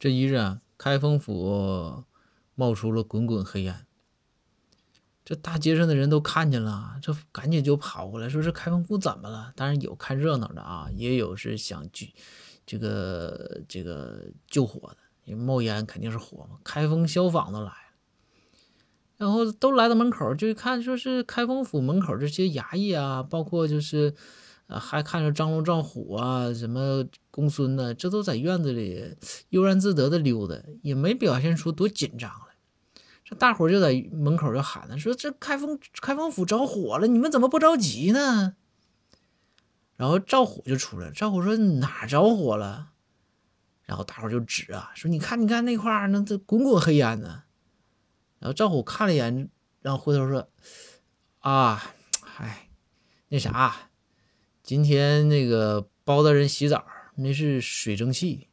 这一日啊，开封府冒出了滚滚黑烟。这大街上的人都看见了，这赶紧就跑过来，说这开封府怎么了？当然有看热闹的啊，也有是想救这个这个救火的，因为冒烟肯定是火嘛。开封消防都来了，然后都来到门口，就一看，说是开封府门口这些衙役啊，包括就是啊，还看着张龙赵虎啊，什么公孙呢，这都在院子里悠然自得的溜达，也没表现出多紧张来。这大伙就在门口就喊了，说这开封开封府着火了，你们怎么不着急呢？然后赵虎就出来了，赵虎说哪着火了？然后大伙就指啊，说你看你看那块儿，那这滚滚黑烟呢。然后赵虎看了一眼，然后回头说啊，哎，那啥，今天那个包大人洗澡，那是水蒸气。